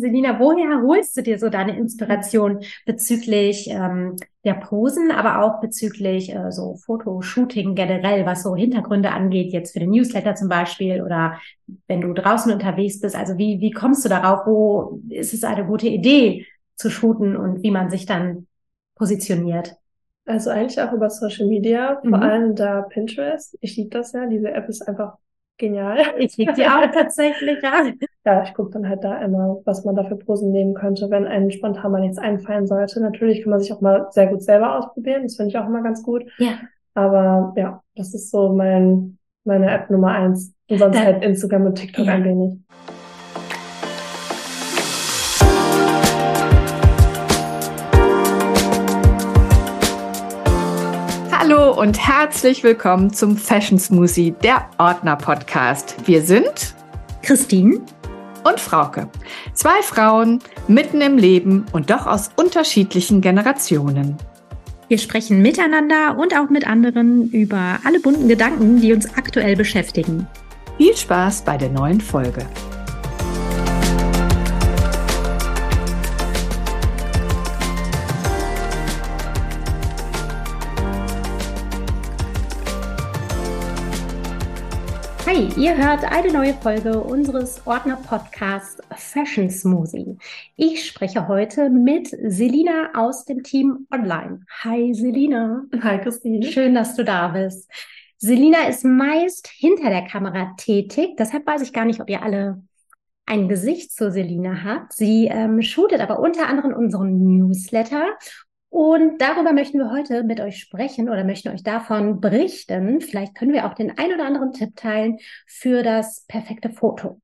Selina, woher holst du dir so deine Inspiration bezüglich ähm, der Posen, aber auch bezüglich äh, so Fotoshooting generell, was so Hintergründe angeht, jetzt für den Newsletter zum Beispiel oder wenn du draußen unterwegs bist? Also wie, wie kommst du darauf? Wo ist es eine gute Idee zu shooten und wie man sich dann positioniert? Also eigentlich auch über Social Media, vor mhm. allem da Pinterest. Ich liebe das ja. Diese App ist einfach genial. Ich liebe die auch tatsächlich, ja. Ja, ich gucke dann halt da immer, was man da für Posen nehmen könnte, wenn einem spontan mal nichts einfallen sollte. Natürlich kann man sich auch mal sehr gut selber ausprobieren. Das finde ich auch immer ganz gut. Ja. Aber ja, das ist so mein, meine App Nummer eins. Und sonst da, halt Instagram und TikTok ja. ein wenig. Hallo und herzlich willkommen zum Fashion Smoothie, der Ordner Podcast. Wir sind Christine und Frauke. Zwei Frauen mitten im Leben und doch aus unterschiedlichen Generationen. Wir sprechen miteinander und auch mit anderen über alle bunten Gedanken, die uns aktuell beschäftigen. Viel Spaß bei der neuen Folge. Hi, ihr hört eine neue Folge unseres Ordner-Podcasts Fashion Smoothie. Ich spreche heute mit Selina aus dem Team Online. Hi Selina. Hi Christine. Schön, dass du da bist. Selina ist meist hinter der Kamera tätig, deshalb weiß ich gar nicht, ob ihr alle ein Gesicht zu Selina habt. Sie ähm, shootet aber unter anderem unseren Newsletter und darüber möchten wir heute mit euch sprechen oder möchten euch davon berichten. Vielleicht können wir auch den ein oder anderen Tipp teilen für das perfekte Foto.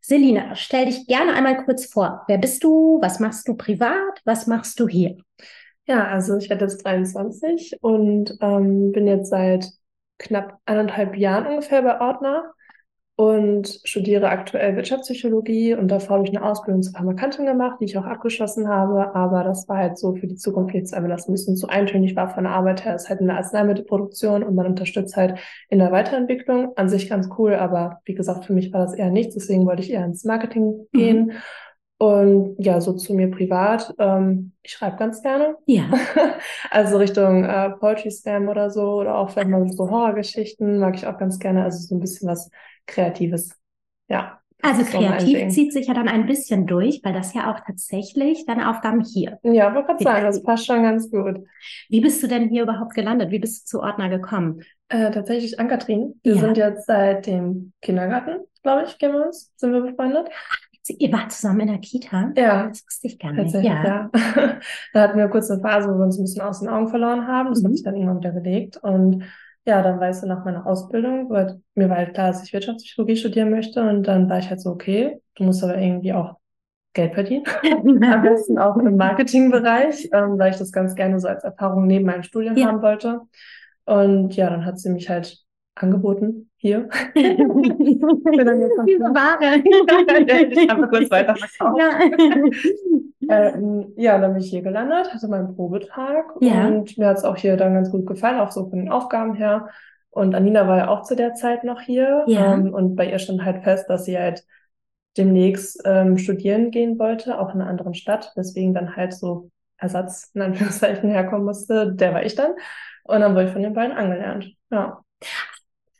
Selina, stell dich gerne einmal kurz vor. Wer bist du? Was machst du privat? Was machst du hier? Ja, also ich werde jetzt 23 und ähm, bin jetzt seit knapp eineinhalb Jahren ungefähr bei Ordner und studiere aktuell Wirtschaftspsychologie und davor habe ich eine Ausbildung zur Pharmakantin gemacht, die ich auch abgeschlossen habe, aber das war halt so für die Zukunft jetzt einfach das ein bisschen zu eintönig war von der Arbeit her. Es ist halt eine Arzneimittelproduktion und man unterstützt halt in der Weiterentwicklung. An sich ganz cool, aber wie gesagt, für mich war das eher nichts, deswegen wollte ich eher ins Marketing mhm. gehen. Und ja, so zu mir privat, ähm, ich schreibe ganz gerne. Ja. also Richtung äh, Poetry Slam oder so, oder auch vielleicht mal so Horrorgeschichten mag ich auch ganz gerne. Also so ein bisschen was Kreatives. Ja. Also kreativ zieht sich ja dann ein bisschen durch, weil das ja auch tatsächlich deine Aufgaben hier. Ja, wollte gerade sagen, das passt schon ganz gut. Wie bist du denn hier überhaupt gelandet? Wie bist du zu Ordner gekommen? Äh, tatsächlich an Kathrin. Wir ja. sind jetzt seit dem Kindergarten, glaube ich, kennen wir uns, sind wir befreundet. Ihr wart zusammen in der Kita? Ja. Das wusste ich gar nicht. Ja. ja. da hatten wir kurz eine Phase, wo wir uns ein bisschen aus den Augen verloren haben. Das mhm. hat sich dann irgendwann wieder gelegt. Und ja, dann weißt du nach meiner Ausbildung, weil mir war halt klar, dass ich Wirtschaftspsychologie studieren möchte und dann war ich halt so, okay, du musst aber irgendwie auch Geld verdienen. Am besten auch im Marketingbereich, ähm, weil ich das ganz gerne so als Erfahrung neben meinem Studium ja. haben wollte. Und ja, dann hat sie mich halt angeboten, hier. Diese Ware. ich habe kurz weiter verkauft. Ja. Ähm, ja, dann bin ich hier gelandet, hatte meinen Probetag ja. und mir hat es auch hier dann ganz gut gefallen, auch so von den Aufgaben her. Und Anina war ja auch zu der Zeit noch hier ja. ähm, und bei ihr stand halt fest, dass sie halt demnächst ähm, studieren gehen wollte, auch in einer anderen Stadt, deswegen dann halt so Ersatz in Anführungszeichen herkommen musste. Der war ich dann. Und dann wurde ich von den beiden angelernt. Ja.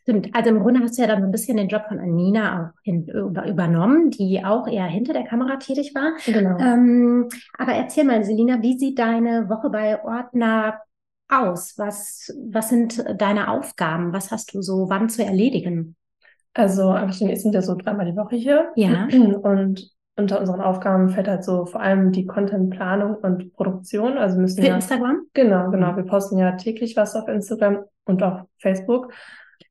Stimmt. Also im Grunde hast du ja dann so ein bisschen den Job von Anina auch in, über, übernommen, die auch eher hinter der Kamera tätig war. Genau. Ähm, aber erzähl mal, Selina, wie sieht deine Woche bei Ordner aus? Was, was sind deine Aufgaben? Was hast du so wann zu erledigen? Also wir sind ja so dreimal die Woche hier. Ja. Und unter unseren Aufgaben fällt halt so vor allem die Contentplanung und Produktion. Also müssen Für ja, Instagram? Genau, genau. Wir posten ja täglich was auf Instagram und auf Facebook.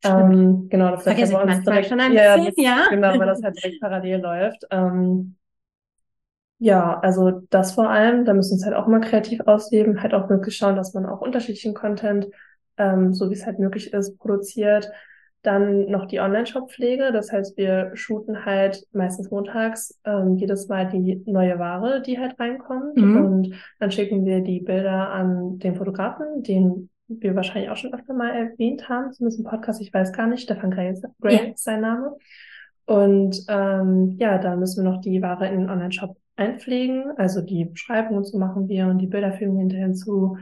Ähm, genau, das Vergesse bei uns direkt, schon ein ja, bisschen, ja. Genau, weil das halt direkt parallel läuft. Ähm, ja, also das vor allem, da müssen wir uns halt auch mal kreativ ausleben, halt auch möglich schauen, dass man auch unterschiedlichen Content, ähm, so wie es halt möglich ist, produziert. Dann noch die Online-Shop-Pflege, das heißt, wir shooten halt meistens montags ähm, jedes Mal die neue Ware, die halt reinkommt. Mhm. Und dann schicken wir die Bilder an den Fotografen, den wir wahrscheinlich auch schon öfter mal erwähnt haben, zumindest im Podcast, ich weiß gar nicht, Stefan Gray ist, Gray ja. ist sein Name. Und ähm, ja, da müssen wir noch die Ware in den Online-Shop einpflegen. Also die Beschreibung und so machen wir und die Bilder fügen wir hinterher hinzu.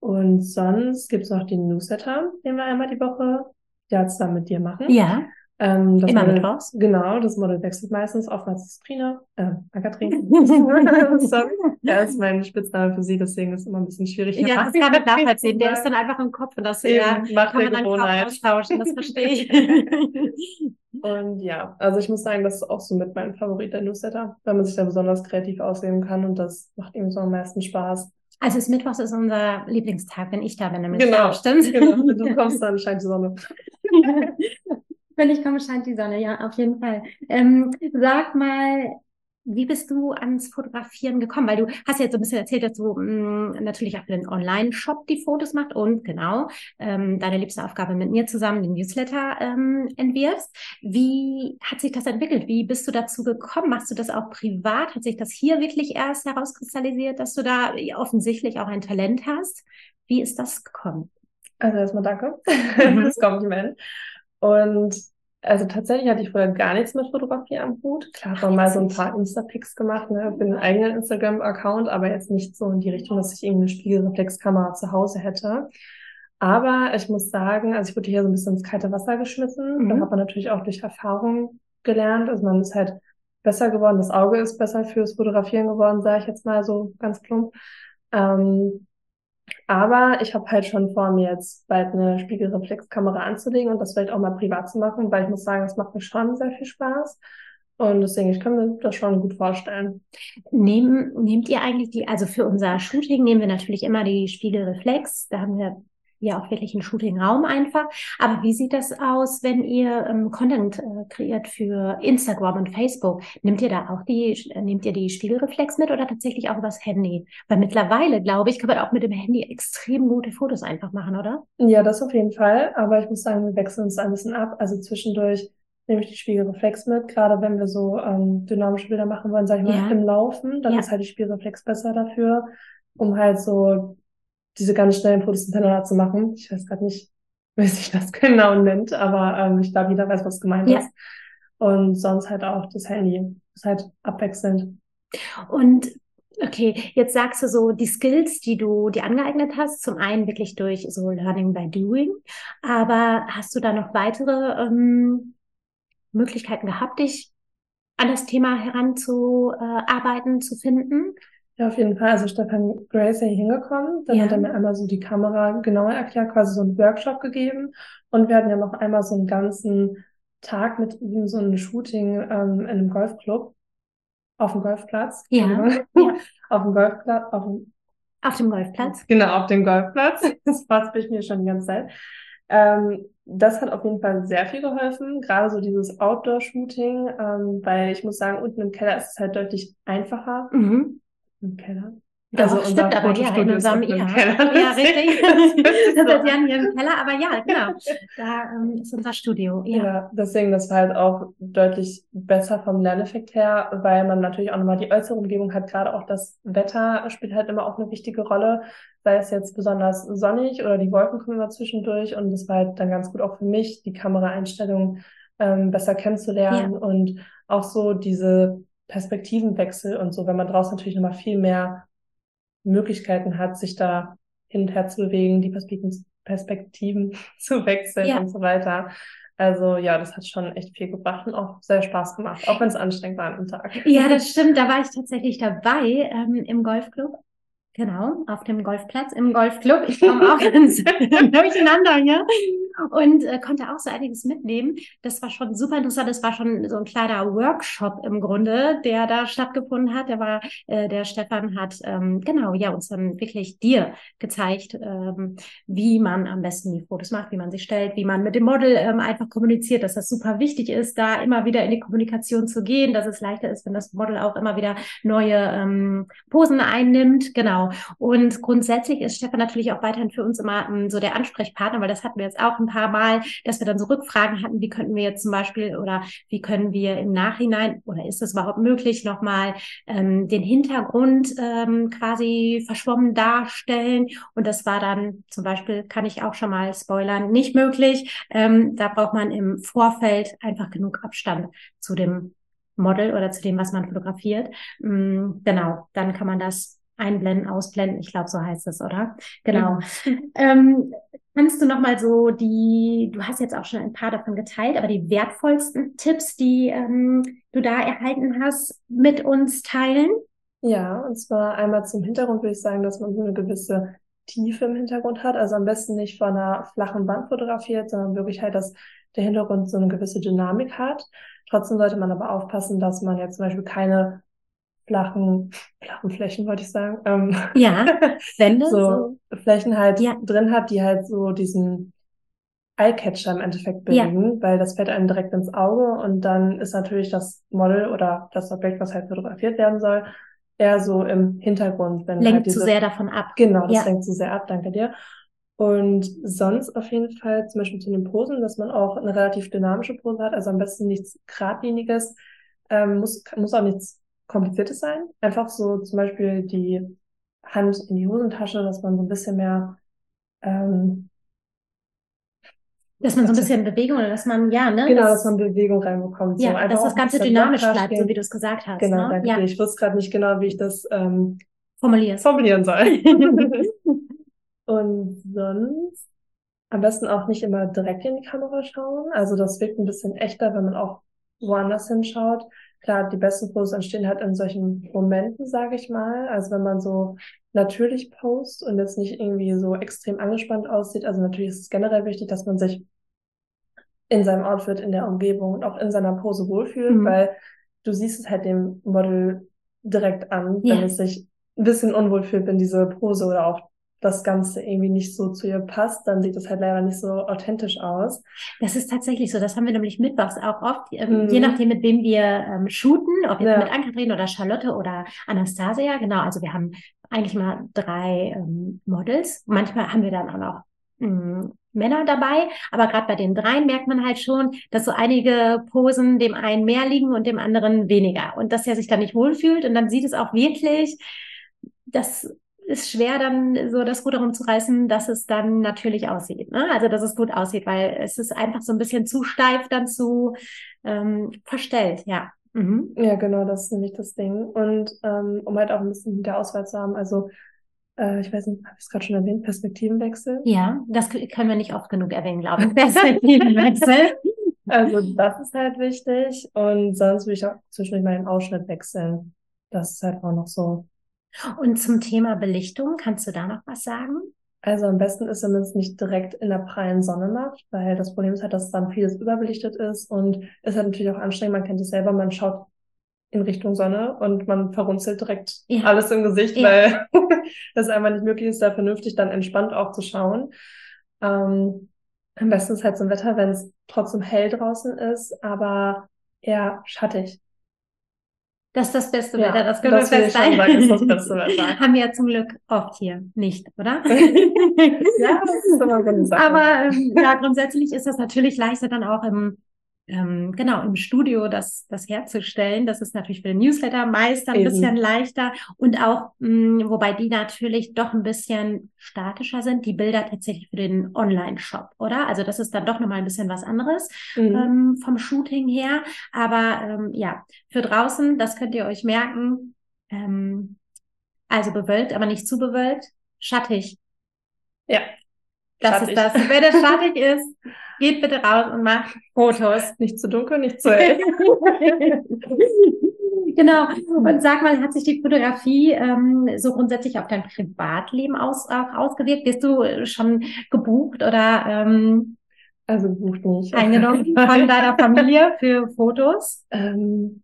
Und sonst gibt es noch den Newsletter, den wir einmal die Woche ja zusammen mit dir machen. Ja. Ähm, das Immer Model, mittwochs? Genau, das Model wechselt meistens. Oftmals ist Trina, äh, Ankatrin. Sorry. Ja, ist mein Spitzname für sie, deswegen ist es immer ein bisschen schwierig. Ja, das kann ich nachvollziehen. Der ist dann einfach im Kopf und das ja, Eben, macht kann man dann Gewohnheit. austauschen, das verstehe ich. Und ja, also ich muss sagen, das ist auch so mit meinem Favorit der Newsletter, weil man sich da besonders kreativ ausleben kann und das macht ihm so am meisten Spaß. Also das Mittwochs ist unser Lieblingstag, wenn ich da bin, nämlich Genau, ja, stimmt. Genau, du kommst, dann scheint die Sonne. Wenn ich komme, scheint die Sonne, ja, auf jeden Fall. Ähm, sag mal, wie bist du ans Fotografieren gekommen? Weil du hast ja jetzt so ein bisschen erzählt, dass du mh, natürlich auch für den Online-Shop die Fotos machst und genau ähm, deine liebste Aufgabe mit mir zusammen den Newsletter ähm, entwirfst. Wie hat sich das entwickelt? Wie bist du dazu gekommen? Machst du das auch privat? Hat sich das hier wirklich erst herauskristallisiert, dass du da offensichtlich auch ein Talent hast? Wie ist das gekommen? Also erstmal danke Mhm. fürs Kompliment. Und also tatsächlich hatte ich vorher gar nichts mit Fotografie am Hut. Klar, habe mal so ein paar Insta-Pics gemacht, ne, für einen eigenen Instagram-Account, aber jetzt nicht so in die Richtung, dass ich irgendwie eine Spiegelreflexkamera zu Hause hätte. Aber ich muss sagen, also ich wurde hier so ein bisschen ins kalte Wasser geschmissen. Mhm. Da hat man natürlich auch durch Erfahrung gelernt. Also man ist halt besser geworden. Das Auge ist besser fürs Fotografieren geworden, sage ich jetzt mal so ganz plump. Ähm, aber ich habe halt schon vor, mir jetzt bald eine Spiegelreflexkamera anzulegen und das vielleicht auch mal privat zu machen, weil ich muss sagen, es macht mir schon sehr viel Spaß. Und deswegen, ich kann mir das schon gut vorstellen. Nehmen, nehmt ihr eigentlich die, also für unser Shooting nehmen wir natürlich immer die Spiegelreflex. Da haben wir ja auch wirklich einen Shooting-Raum einfach. Aber wie sieht das aus, wenn ihr ähm, Content äh, kreiert für Instagram und Facebook? Nehmt ihr da auch die, nehmt ihr die Spiegelreflex mit oder tatsächlich auch übers Handy? Weil mittlerweile, glaube ich, kann man auch mit dem Handy extrem gute Fotos einfach machen, oder? Ja, das auf jeden Fall. Aber ich muss sagen, wir wechseln uns ein bisschen ab. Also zwischendurch nehme ich die Spiegelreflex mit, gerade wenn wir so ähm, dynamische Bilder machen wollen, sag ich mal, Ja. im Laufen, dann Ja. ist halt die Spiegelreflex besser dafür, um halt so diese ganz schnellen Fotos hintereinander zu machen. Ich weiß gerade nicht, wie sich das genau nennt, aber ähm, ich glaube, jeder weiß, was gemeint Ja. ist. Und sonst halt auch das Handy. ist halt abwechselnd. Und okay, jetzt sagst du so die Skills, die du dir angeeignet hast, zum einen wirklich durch so Learning by Doing, aber hast du da noch weitere ähm, Möglichkeiten gehabt, dich an das Thema heranzuarbeiten, zu finden? Ja, auf jeden Fall. Also Stefan Gray ist ja hier hingekommen. Dann Ja. hat er mir einmal so die Kamera genauer erklärt, quasi so einen Workshop gegeben. Und wir hatten ja noch einmal so einen ganzen Tag mit ihm, so ein Shooting ähm, in einem Golfclub. Auf dem Golfplatz. Ja. Ja. Auf dem Golfplatz, auf dem, Auf dem Golfplatz? genau, auf dem Golfplatz. Das passt ich mir schon die ganze Zeit. Ähm, das hat auf jeden Fall sehr viel geholfen, gerade so dieses Outdoor-Shooting, ähm, weil ich muss sagen, unten im Keller ist es halt deutlich einfacher. Mhm. Im Keller? Doch, Also unser stimmt, aber ja, in unserem, ja, Keller. ja, richtig. Das hört sich Das so ist ja hier im Keller, aber ja, genau. Da ähm, ist unser Studio. Ja. Ja, deswegen, das war halt auch deutlich besser vom Lerneffekt her, weil man natürlich auch nochmal die äußere Umgebung hat. Gerade auch das Wetter spielt halt immer auch eine wichtige Rolle. Sei es jetzt besonders sonnig oder die Wolken kommen immer zwischendurch. Und das war halt dann ganz gut auch für mich, die Kameraeinstellung ähm, besser kennenzulernen und auch so diese Perspektivenwechsel und so, wenn man draußen natürlich nochmal viel mehr Möglichkeiten hat, sich da hin und her zu bewegen, die Perspektiven, Perspektiven zu wechseln Ja. und so weiter. Also ja, das hat schon echt viel gebracht und auch sehr Spaß gemacht, auch wenn es anstrengend war am Tag. Ja, das stimmt. Da war ich tatsächlich dabei ähm, im Golfclub. Genau, auf dem Golfplatz im Golfclub. Ich komme auch ganz durcheinander hier und äh, konnte auch so einiges mitnehmen. Das war schon super interessant. Das war schon so ein kleiner Workshop im Grunde, der da stattgefunden hat. Der war, äh, der Stefan hat ähm, genau ja uns dann wirklich dir gezeigt, ähm, wie man am besten die Fotos macht, wie man sie stellt, wie man mit dem Model ähm, einfach kommuniziert, dass das super wichtig ist, da immer wieder in die Kommunikation zu gehen, dass es leichter ist, wenn das Model auch immer wieder neue ähm, Posen einnimmt. Genau. Und grundsätzlich ist Stefan natürlich auch weiterhin für uns immer ähm, so der Ansprechpartner, weil das hatten wir jetzt auch ein paar Mal, dass wir dann so Rückfragen hatten, wie könnten wir jetzt zum Beispiel oder wie können wir im Nachhinein oder ist es überhaupt möglich, nochmal ähm, den Hintergrund ähm, quasi verschwommen darstellen. Und das war dann zum Beispiel, kann ich auch schon mal spoilern, nicht möglich. Ähm, da braucht man im Vorfeld einfach genug Abstand zu dem Model oder zu dem, was man fotografiert. Mm, genau, dann kann man das einblenden, ausblenden. Ich glaube, so heißt es, oder? Genau. Mhm. Ähm, kannst du noch mal so die, du hast jetzt auch schon ein paar davon geteilt, aber die wertvollsten Tipps, die ähm, du da erhalten hast, mit uns teilen? Ja, und zwar einmal zum Hintergrund würde ich sagen, dass man so eine gewisse Tiefe im Hintergrund hat. Also am besten nicht von einer flachen Wand fotografiert, sondern wirklich halt, dass der Hintergrund so eine gewisse Dynamik hat. Trotzdem sollte man aber aufpassen, dass man jetzt zum Beispiel keine flachen, flachen Flächen, wollte ich sagen. Ähm, ja, Wände. so, so, Flächen halt ja. drin hat, die halt so diesen Eyecatcher im Endeffekt bilden, ja. weil das fällt einem direkt ins Auge und dann ist natürlich das Model oder das Objekt, was halt fotografiert werden soll, eher so im Hintergrund. Wenn lenkt halt diese, zu sehr davon ab. Genau, das ja. lenkt zu sehr ab, danke dir. Und sonst auf jeden Fall zum Beispiel zu den Posen, dass man auch eine relativ dynamische Pose hat, also am besten nichts geradliniges, ähm, muss, muss auch nichts Kompliziertes sein. Einfach so zum Beispiel die Hand in die Hosentasche, dass man so ein bisschen mehr ähm, dass man so ein bisschen Bewegung oder dass man, ja, ne? Genau, das, dass man Bewegung reinbekommt. Ja, so dass das Ganze dynamisch bleibt, so wie du es gesagt hast. Genau, ne? danke ja. Ich wusste gerade nicht genau, wie ich das ähm, formulieren. formulieren soll. Und sonst am besten auch nicht immer direkt in die Kamera schauen. Also das wirkt ein bisschen echter, wenn man auch woanders hinschaut. Klar, die besten Fotos entstehen halt in solchen Momenten, sage ich mal. Also wenn man so natürlich post und jetzt nicht irgendwie so extrem angespannt aussieht. Also natürlich ist es generell wichtig, dass man sich in seinem Outfit, in der Umgebung und auch in seiner Pose wohlfühlt, mhm. weil du siehst es halt dem Model direkt an, wenn ja. es sich ein bisschen unwohl fühlt in diese Pose oder auch das Ganze irgendwie nicht so zu ihr passt, dann sieht das halt leider nicht so authentisch aus. Das ist tatsächlich so. Das haben wir nämlich mittwochs auch oft, ähm, mhm. je nachdem, mit wem wir ähm, shooten, ob jetzt ja. mit Ann-Kathrin oder Charlotte oder Anastasia. Genau, also wir haben eigentlich mal drei ähm, Models. Manchmal haben wir dann auch noch mh, Männer dabei, aber gerade bei den dreien merkt man halt schon, dass so einige Posen dem einen mehr liegen und dem anderen weniger und dass er sich dann nicht wohlfühlt und dann sieht es auch wirklich, dass ist schwer, dann so das Ruder rumzureißen, dass es dann natürlich aussieht. Ne? Also, dass es gut aussieht, weil es ist einfach so ein bisschen zu steif dann zu ähm, verstellt, ja. Mhm. Ja, genau, das ist nämlich das Ding. Und ähm, um halt auch ein bisschen der Auswahl zu haben, also äh, ich weiß nicht, habe ich es gerade schon erwähnt, Perspektivenwechsel? Ja, das können wir nicht oft genug erwähnen, glaube ich. Perspektivenwechsel. also das ist halt wichtig. Und sonst würde ich auch zwischendurch mal den Ausschnitt wechseln. Das ist halt auch noch so und zum Thema Belichtung, kannst du da noch was sagen? Also am besten ist, wenn man es nicht direkt in der prallen Sonne macht, weil das Problem ist halt, dass dann vieles überbelichtet ist und es ist halt natürlich auch anstrengend, man kennt es selber, man schaut in Richtung Sonne und man verrunzelt direkt ja. alles im Gesicht, ja. weil das einfach nicht möglich ist, da vernünftig dann entspannt auch zu schauen. Ähm, am besten ist halt so ein Wetter, wenn es trotzdem hell draußen ist, aber eher schattig. Das ist das beste ja, Wetter, das können das wir feststellen. Sagen, ist das beste Wetter. Haben wir ja zum Glück oft hier nicht, oder? ja, das ist immer so eine Sache. Aber ähm, ja, grundsätzlich ist das natürlich leichter dann auch im ähm, genau im Studio das, das herzustellen. Das ist natürlich für den Newsletter meist ein Eben. bisschen leichter und auch, mh, mm, wobei die natürlich doch ein bisschen statischer sind, die Bilder tatsächlich für den Online-Shop, oder? Also das ist dann doch nochmal ein bisschen was anderes mhm. ähm, vom Shooting her. Aber ähm, ja, für draußen, das könnt ihr euch merken, ähm, also bewölkt, aber nicht zu bewölkt, schattig. Ja. Das schattig. ist das. Wenn es schattig ist, Geht bitte raus und macht Fotos. Nicht zu dunkel, nicht zu hell. genau. Und sag mal, hat sich die Fotografie ähm, so grundsätzlich auf dein Privatleben aus, auch ausgewirkt? Bist du schon gebucht oder ähm, also gebucht nicht. Eingenommen von deiner Familie für Fotos? Ähm,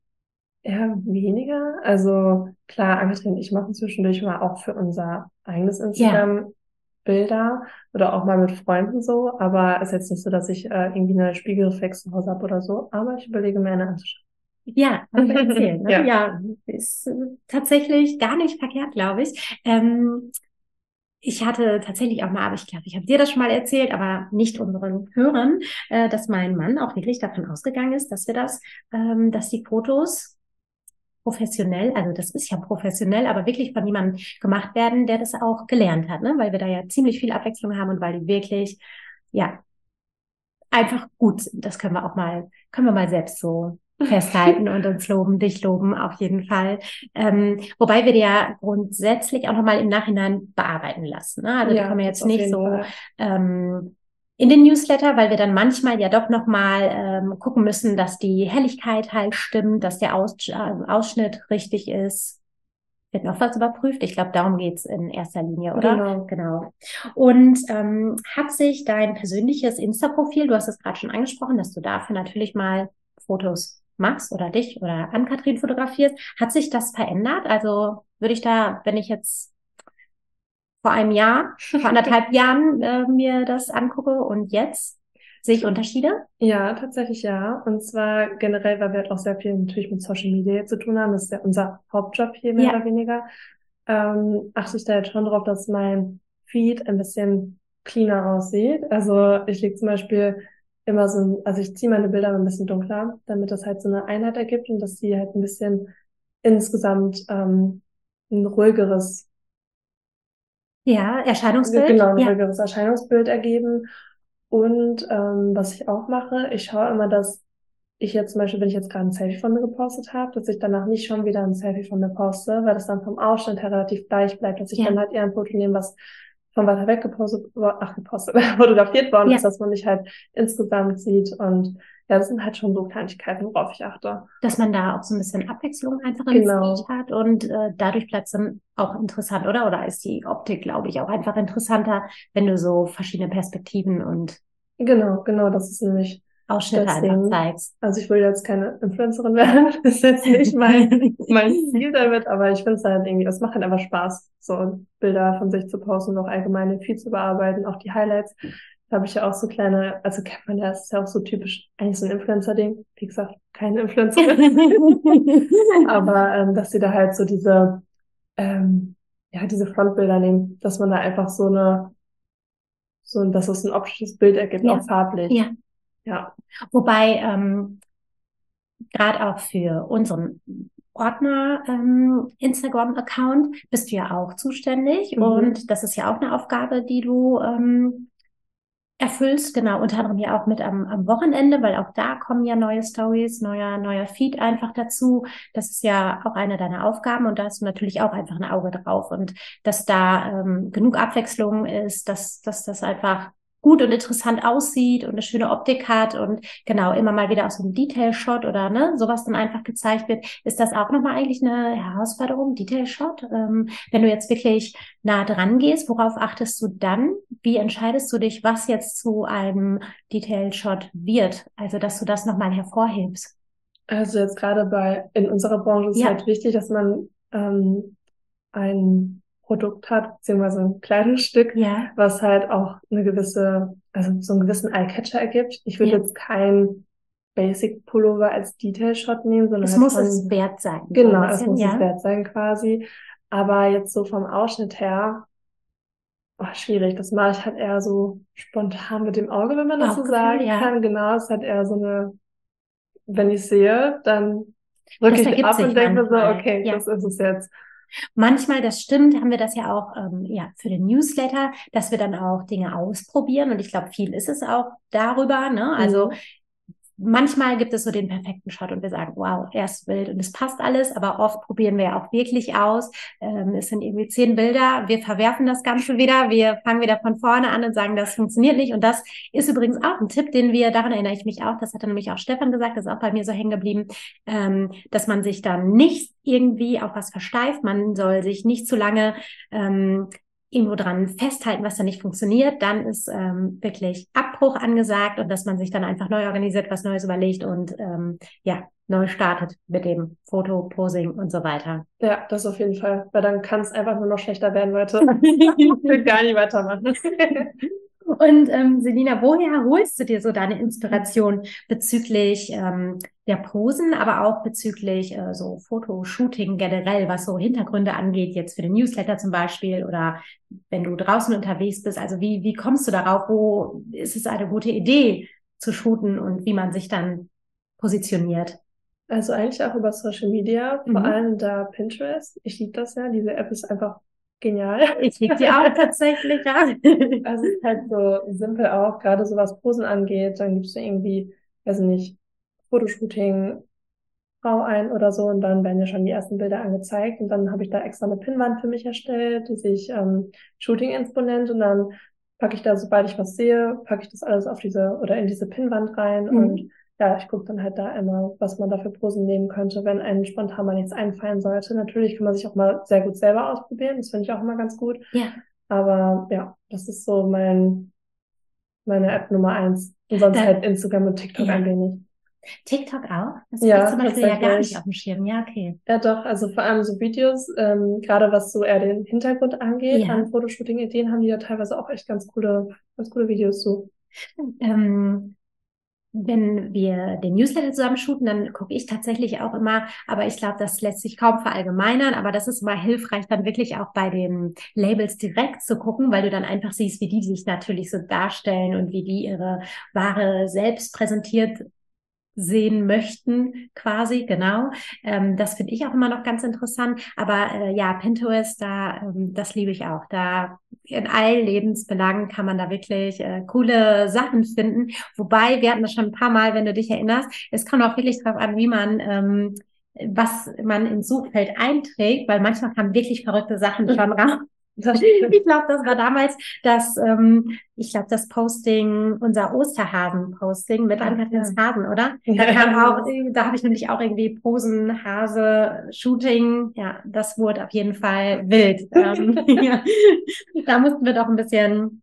ja, weniger. Also klar, Angetrin und ich machen zwischendurch mal auch für unser eigenes Instagram. Bilder oder auch mal mit Freunden so, aber es ist jetzt nicht so, dass ich äh, irgendwie eine Spiegelreflex zu Hause habe oder so, aber ich überlege mir eine anzuschauen. Ja, erzählen. Ne? ja. ja, ist äh, tatsächlich gar nicht verkehrt, glaube ich. Ähm, ich hatte tatsächlich auch mal, aber ich glaube, ich habe dir das schon mal erzählt, aber nicht unseren Hörern, äh, dass mein Mann auch wirklich davon ausgegangen ist, dass wir das, ähm, dass die Fotos professionell, also das ist ja professionell, aber wirklich von jemandem gemacht werden, der das auch gelernt hat, ne? weil wir da ja ziemlich viel Abwechslung haben und weil die wirklich, ja, einfach gut sind. Das können wir auch mal, können wir mal selbst so festhalten und uns loben, dich loben auf jeden Fall. Ähm, wobei wir dir ja grundsätzlich auch nochmal im Nachhinein bearbeiten lassen. Ne? Also ja, da kommen jetzt nicht so ähm, in den Newsletter, weil wir dann manchmal ja doch nochmal ähm, gucken müssen, dass die Helligkeit halt stimmt, dass der Aus äh, Ausschnitt richtig ist. Wird noch was überprüft? Ich glaube, darum geht's in erster Linie, oder? Genau. genau. Und ähm, hat sich dein persönliches Insta-Profil, du hast es gerade schon angesprochen, dass du dafür natürlich mal Fotos machst oder dich oder an Kathrin fotografierst, hat sich das verändert? Also würde ich da, wenn ich jetzt vor einem Jahr, vor anderthalb Jahren äh, mir das angucke und jetzt? Sehe ich Unterschiede? Ja, tatsächlich ja. Und zwar generell, weil wir halt auch sehr viel natürlich mit Social Media zu tun haben. Das ist ja unser Hauptjob hier mehr ja. oder weniger. Ähm, achte ich da jetzt schon drauf, dass mein Feed ein bisschen cleaner aussieht. Also ich lege zum Beispiel immer so ein, also ich ziehe meine Bilder ein bisschen dunkler, damit das halt so eine Einheit ergibt und dass sie halt ein bisschen insgesamt ähm, ein ruhigeres ja, Erscheinungsbild. Genau, ein ja. ruhigeres Erscheinungsbild ergeben. Und ähm, was ich auch mache, ich schaue immer, dass ich jetzt zum Beispiel, wenn ich jetzt gerade ein Selfie von mir gepostet habe, dass ich danach nicht schon wieder ein Selfie von mir poste, weil das dann vom Ausschnitt her relativ gleich bleibt, dass ich ja. dann halt eher ein Foto nehme, was von weiter weg gepostet, ach, gepostet, fotografiert worden ja. ist, dass man mich halt insgesamt sieht. Und ja, das sind halt schon so Kleinigkeiten, worauf ich achte. Dass man da auch so ein bisschen Abwechslung einfach ins genau. Bild hat und äh, dadurch bleibt es dann auch interessant, oder? Oder ist die Optik, glaube ich, auch einfach interessanter, wenn du so verschiedene Perspektiven und Genau, genau, das ist nämlich Ausschnitte einfach zeigst. Also ich will jetzt keine Influencerin werden, das ist jetzt nicht mein, mein Ziel damit, aber ich finde es halt irgendwie, es macht halt einfach Spaß, so Bilder von sich zu posten und auch allgemeine viel zu bearbeiten, auch die Highlights. Da habe ich ja auch so kleine, also kennt man ja, das ist ja auch so typisch, eigentlich so ein Influencer-Ding. Wie gesagt, keine Influencerin. aber ähm, dass sie da halt so diese, ähm, ja, diese Frontbilder nehmen, dass man da einfach so eine, so, dass es ein optisches Bild ergibt, ja. auch farblich. Ja. Ja. Wobei, ähm, gerade auch für unseren Ordner ähm, Instagram-Account bist du ja auch zuständig mhm. und das ist ja auch eine Aufgabe, die du ähm, erfüllst, genau, unter anderem ja auch mit am, am Wochenende, weil auch da kommen ja neue Stories, neuer, neuer Feed einfach dazu. Das ist ja auch eine deiner Aufgaben und da hast du natürlich auch einfach ein Auge drauf und dass da ähm, genug Abwechslung ist, dass, dass das einfach gut und interessant aussieht und eine schöne Optik hat und genau immer mal wieder aus so einem Detail-Shot oder ne, sowas dann einfach gezeigt wird, ist das auch nochmal eigentlich eine Herausforderung, Detail-Shot? Ähm, wenn du jetzt wirklich nah dran gehst, worauf achtest du dann? Wie entscheidest du dich, was jetzt zu einem Detail-Shot wird? Also, dass du das nochmal hervorhebst. Also jetzt gerade bei, in unserer Branche ist ja. halt wichtig, dass man ähm, ein Produkt hat, beziehungsweise ein Kleidungsstück, ja. was halt auch eine gewisse, also so einen gewissen Eye-Catcher ergibt. Ich würde ja. jetzt kein Basic Pullover als Detail Shot nehmen, sondern es halt muss von, es wert sein. Genau, es muss ja. es wert sein quasi. Aber jetzt so vom Ausschnitt her, oh, schwierig. Das mache ich halt eher so spontan mit dem Auge, wenn man das Auch so sagen kann. Genau, es hat eher so eine, wenn ich sehe, dann drücke ich ab und denke so, okay, das ist es jetzt. Manchmal, das stimmt, haben wir das ja auch ähm, ja, für den Newsletter, dass wir dann auch Dinge ausprobieren. Und ich glaube, viel ist es auch darüber. Ne? Also mhm manchmal gibt es so den perfekten Shot und wir sagen, wow, er ist wild und es passt alles, aber oft probieren wir auch wirklich aus. Ähm, es sind irgendwie zehn Bilder, wir verwerfen das Ganze wieder, wir fangen wieder von vorne an und sagen, das funktioniert nicht. Und das ist übrigens auch ein Tipp, den wir, daran erinnere ich mich auch, das hatte nämlich auch Stefan gesagt, das ist auch bei mir so hängen geblieben, ähm, dass man sich dann nicht irgendwie auf was versteift, man soll sich nicht zu lange ähm, irgendwo dran festhalten, was da nicht funktioniert, dann ist ähm, wirklich Abbruch angesagt und dass man sich dann einfach neu organisiert, was Neues überlegt und ähm, ja, neu startet mit dem Foto, Posing und so weiter. Ja, das auf jeden Fall, weil dann kann es einfach nur noch schlechter werden, Leute. ich will gar nicht weitermachen. Und ähm, Selina, woher holst du dir so deine Inspiration bezüglich ähm, der Posen, aber auch bezüglich äh, so Fotoshooting generell, was so Hintergründe angeht, jetzt für den Newsletter zum Beispiel oder wenn du draußen unterwegs bist? Also wie, wie kommst du darauf? Wo ist es eine gute Idee zu shooten und wie man sich dann positioniert? Also eigentlich auch über Social Media, vor mhm. allem da Pinterest. Ich liebe das ja. Diese App ist einfach Genial. Ich liebe die auch tatsächlich, ja. Also es ist halt so simpel auch, gerade so was Posen angeht, dann gibst du irgendwie, weiß nicht, Fotoshooting, Frau ein oder so und dann werden ja schon die ersten Bilder angezeigt und dann habe ich da extra eine Pinnwand für mich erstellt, die sich ähm, Shooting Inspo nennt und dann packe ich da, sobald ich was sehe, packe ich das alles auf diese oder in diese Pinnwand rein mhm. und ja, ich gucke dann halt da immer, was man da für Posen nehmen könnte, wenn einem spontan mal nichts einfallen sollte. Natürlich kann man sich auch mal sehr gut selber ausprobieren, das finde ich auch immer ganz gut. Ja. Aber ja, das ist so mein meine App Nummer eins. Und sonst da, halt Instagram und TikTok ja. ein wenig. TikTok auch? Das ja, ich zum Beispiel ja gar nicht auf dem Schirm. Ja, okay. Ja, doch. Also vor allem so Videos, ähm, gerade was so eher den Hintergrund angeht, ja. an Fotoshooting-Ideen haben die ja teilweise auch echt ganz coole, ganz coole Videos so. Ähm, wenn wir den Newsletter zusammen shooten, dann gucke ich tatsächlich auch immer, aber ich glaube, das lässt sich kaum verallgemeinern, aber das ist mal hilfreich, dann wirklich auch bei den Labels direkt zu gucken, weil du dann einfach siehst, wie die sich natürlich so darstellen und wie die ihre Ware selbst präsentiert sehen möchten, quasi, genau. Ähm, das finde ich auch immer noch ganz interessant. Aber äh, ja, Pinterest, da, ähm, das liebe ich auch. Da in allen Lebensbelangen kann man da wirklich äh, coole Sachen finden. Wobei, wir hatten das schon ein paar Mal, wenn du dich erinnerst, es kommt auch wirklich darauf an, wie man ähm, was man ins Suchfeld einträgt, weil manchmal kamen wirklich verrückte Sachen schon raus. Ich glaube, das war damals das, ähm, ich glaube, das Posting, unser Osterhasen-Posting mit Ann-Kathrins ja. Hasen, oder? Da kam auch, da habe ich nämlich auch irgendwie Posen, Hase, Shooting. Ja, das wurde auf jeden Fall wild. ähm, ja. Da mussten wir doch ein bisschen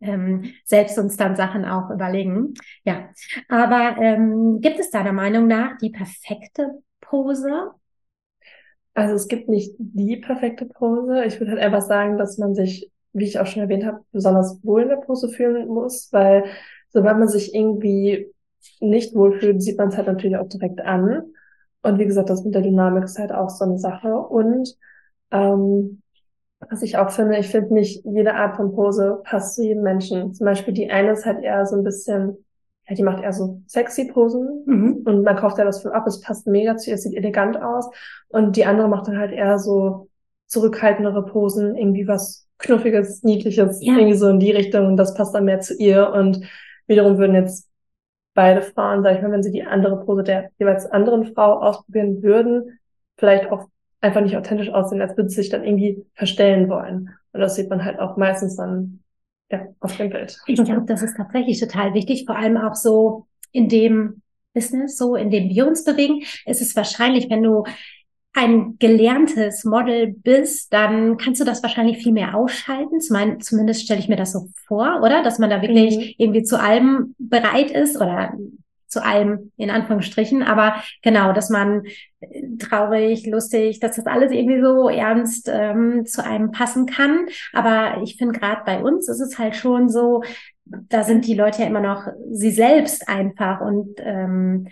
ähm, selbst uns dann Sachen auch überlegen. Ja, aber ähm, gibt es deiner Meinung nach die perfekte Pose? Also es gibt nicht die perfekte Pose. Ich würde halt einfach sagen, dass man sich, wie ich auch schon erwähnt habe, besonders wohl in der Pose fühlen muss, weil sobald man sich irgendwie nicht wohlfühlt, sieht man es halt natürlich auch direkt an. Und wie gesagt, das mit der Dynamik ist halt auch so eine Sache. Und ähm, was ich auch finde, ich finde nicht jede Art von Pose passt zu jedem Menschen. Zum Beispiel die eine ist halt eher so ein bisschen ja, die macht eher so sexy Posen mhm. und man kauft ja das für ab, es passt mega zu ihr, es sieht elegant aus. Und die andere macht dann halt eher so zurückhaltendere Posen, irgendwie was Knuffiges, Niedliches, ja. irgendwie so in die Richtung und das passt dann mehr zu ihr. Und wiederum würden jetzt beide Frauen, sag ich mal, wenn sie die andere Pose der jeweils anderen Frau ausprobieren würden, vielleicht auch einfach nicht authentisch aussehen, als würde sie sich dann irgendwie verstellen wollen. Und das sieht man halt auch meistens dann ja, auf dem Bild. Ich glaube, das ist tatsächlich total wichtig, vor allem auch so in dem Business, so in dem wir uns bewegen. Es ist wahrscheinlich, wenn du ein gelerntes Model bist, dann kannst du das wahrscheinlich viel mehr ausschalten. Zumindest stelle ich mir das so vor, oder? Dass man da wirklich mhm. irgendwie zu allem bereit ist oder zu allem in Anführungsstrichen, aber genau, dass man traurig, lustig, dass das alles irgendwie so ernst ähm, zu einem passen kann. Aber ich finde gerade bei uns ist es halt schon so, da sind die Leute ja immer noch sie selbst einfach und ähm,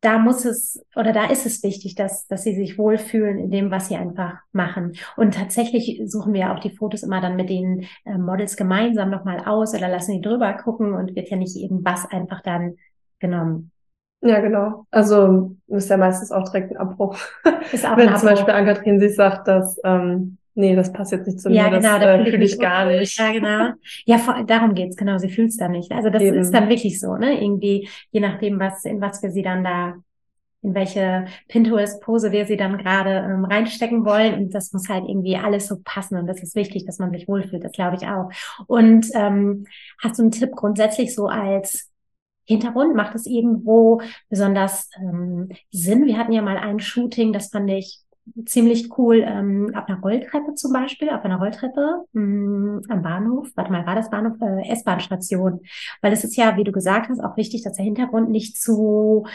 da muss es oder da ist es wichtig, dass, dass sie sich wohlfühlen in dem, was sie einfach machen. Und tatsächlich suchen wir auch die Fotos immer dann mit den äh, Models gemeinsam nochmal aus oder lassen die drüber gucken und wird ja nicht irgendwas einfach dann genommen. Ja, genau. Also ist ja meistens auch direkt ein Abbruch. Ist auch Wenn ein zum Beispiel Ann-Kathrin sich sagt, dass ähm, nee, das passt jetzt nicht zu ja, mir, genau, das da äh, fühle ich gar nicht. Ja, genau. Ja, vor, darum geht's, genau, sie fühlt's dann nicht. Also das Eben. ist dann wirklich so, ne? Irgendwie, je nachdem, was, in was wir sie dann da, in welche Pinterest-Pose wir sie dann gerade ähm, reinstecken wollen. Und das muss halt irgendwie alles so passen. Und das ist wichtig, dass man sich wohlfühlt, das glaube ich auch. Und ähm, hast du einen Tipp grundsätzlich so als Hintergrund? Macht es irgendwo besonders ähm, Sinn? Wir hatten ja mal ein Shooting, das fand ich ziemlich cool, ähm, auf einer Rolltreppe zum Beispiel, auf einer Rolltreppe mh, mm, am Bahnhof. Warte mal, war das Bahnhof? Äh, S-Bahn-Station. Weil es ist ja, wie du gesagt hast, auch wichtig, dass der Hintergrund nicht zu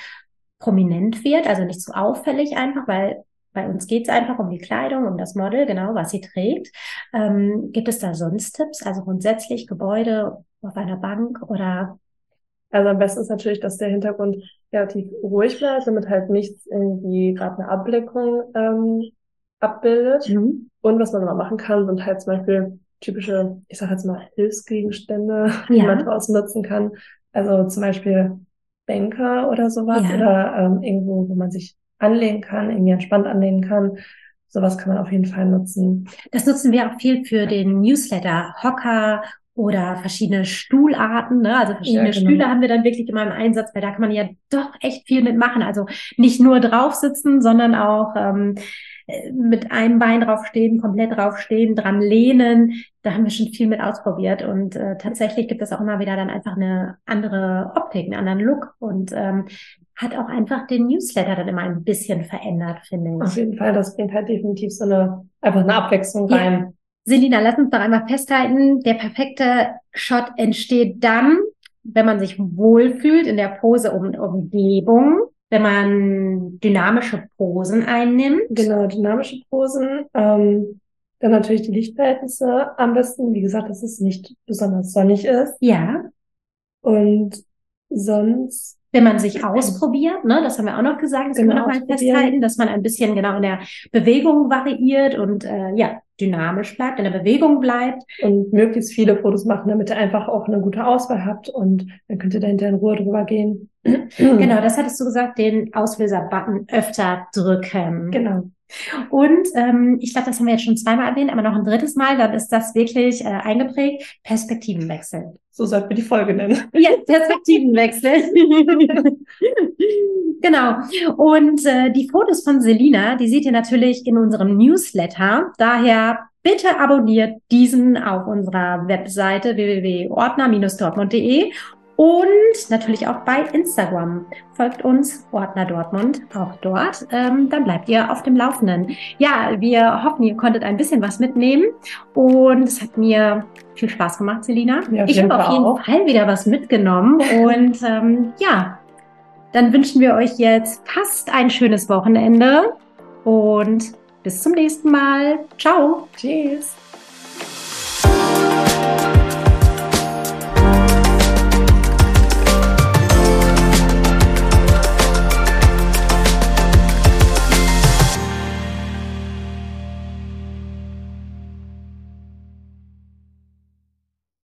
prominent wird, also nicht zu auffällig einfach, weil bei uns geht es einfach um die Kleidung, um das Model, genau, was sie trägt. Ähm, gibt es da sonst Tipps? Also grundsätzlich Gebäude auf einer Bank oder also am besten ist natürlich, dass der Hintergrund relativ ruhig bleibt, damit halt nichts irgendwie gerade eine Ableckung ähm, abbildet. Mhm. Und was man immer machen kann, sind halt zum Beispiel typische, ich sag jetzt mal, Hilfsgegenstände, ja. die man draußen nutzen kann. Also zum Beispiel Bänke oder sowas ja. oder ähm, irgendwo, wo man sich anlehnen kann, irgendwie entspannt anlehnen kann. Sowas kann man auf jeden Fall nutzen. Das nutzen wir auch viel für den Newsletter. Hocker oder verschiedene Stuhlarten, ne? also verschiedene Ja, genau. Stühle haben wir dann wirklich immer im Einsatz, weil da kann man ja doch echt viel mitmachen. Also nicht nur drauf sitzen, sondern auch ähm, äh, mit einem Bein draufstehen, komplett draufstehen, dran lehnen. Da haben wir schon viel mit ausprobiert und äh, tatsächlich gibt es auch immer wieder dann einfach eine andere Optik, einen anderen Look und ähm, hat auch einfach den Newsletter dann immer ein bisschen verändert, finde Auf ich. jeden Fall, das bringt halt definitiv so eine, einfach eine Abwechslung Ja. Selina, lass uns doch einmal festhalten, der perfekte Shot entsteht dann, wenn man sich wohlfühlt in der Pose um Umgebung, wenn man dynamische Posen einnimmt. Genau, dynamische Posen. Ähm, dann natürlich die Lichtverhältnisse am besten. Wie gesagt, dass es nicht besonders sonnig ist. Ja, Und sonst, wenn man sich ausprobiert, ne, das haben wir auch noch gesagt, das können wir Genau, noch mal ausprobieren. festhalten, dass man ein bisschen genau in der Bewegung variiert und äh, ja, dynamisch bleibt, in der Bewegung bleibt. und möglichst viele Fotos machen, damit ihr einfach auch eine gute Auswahl habt und dann könnt ihr da hinterher in Ruhe drüber gehen. Genau, das hattest du gesagt, den Auslöser-Button öfter drücken. Genau. Und ähm, ich glaube, das haben wir jetzt schon zweimal erwähnt, aber noch ein drittes Mal, dann ist das wirklich äh, eingeprägt. Perspektivenwechsel. So sollten wir die Folge nennen. Ja, Perspektivenwechsel. genau. Und äh, die Fotos von Selina, die seht ihr natürlich in unserem Newsletter. Daher bitte abonniert diesen auf unserer Webseite www.ordner-dortmund.de und natürlich auch bei Instagram. Folgt uns, Ordner Dortmund, auch dort. Ähm, dann bleibt ihr auf dem Laufenden. Ja, wir hoffen, ihr konntet ein bisschen was mitnehmen und es hat mir viel Spaß gemacht, Selina. Auf ich habe auf jeden auch. Fall wieder was mitgenommen und ähm, ja, dann wünschen wir euch jetzt fast ein schönes Wochenende und bis zum nächsten Mal. Ciao. Tschüss.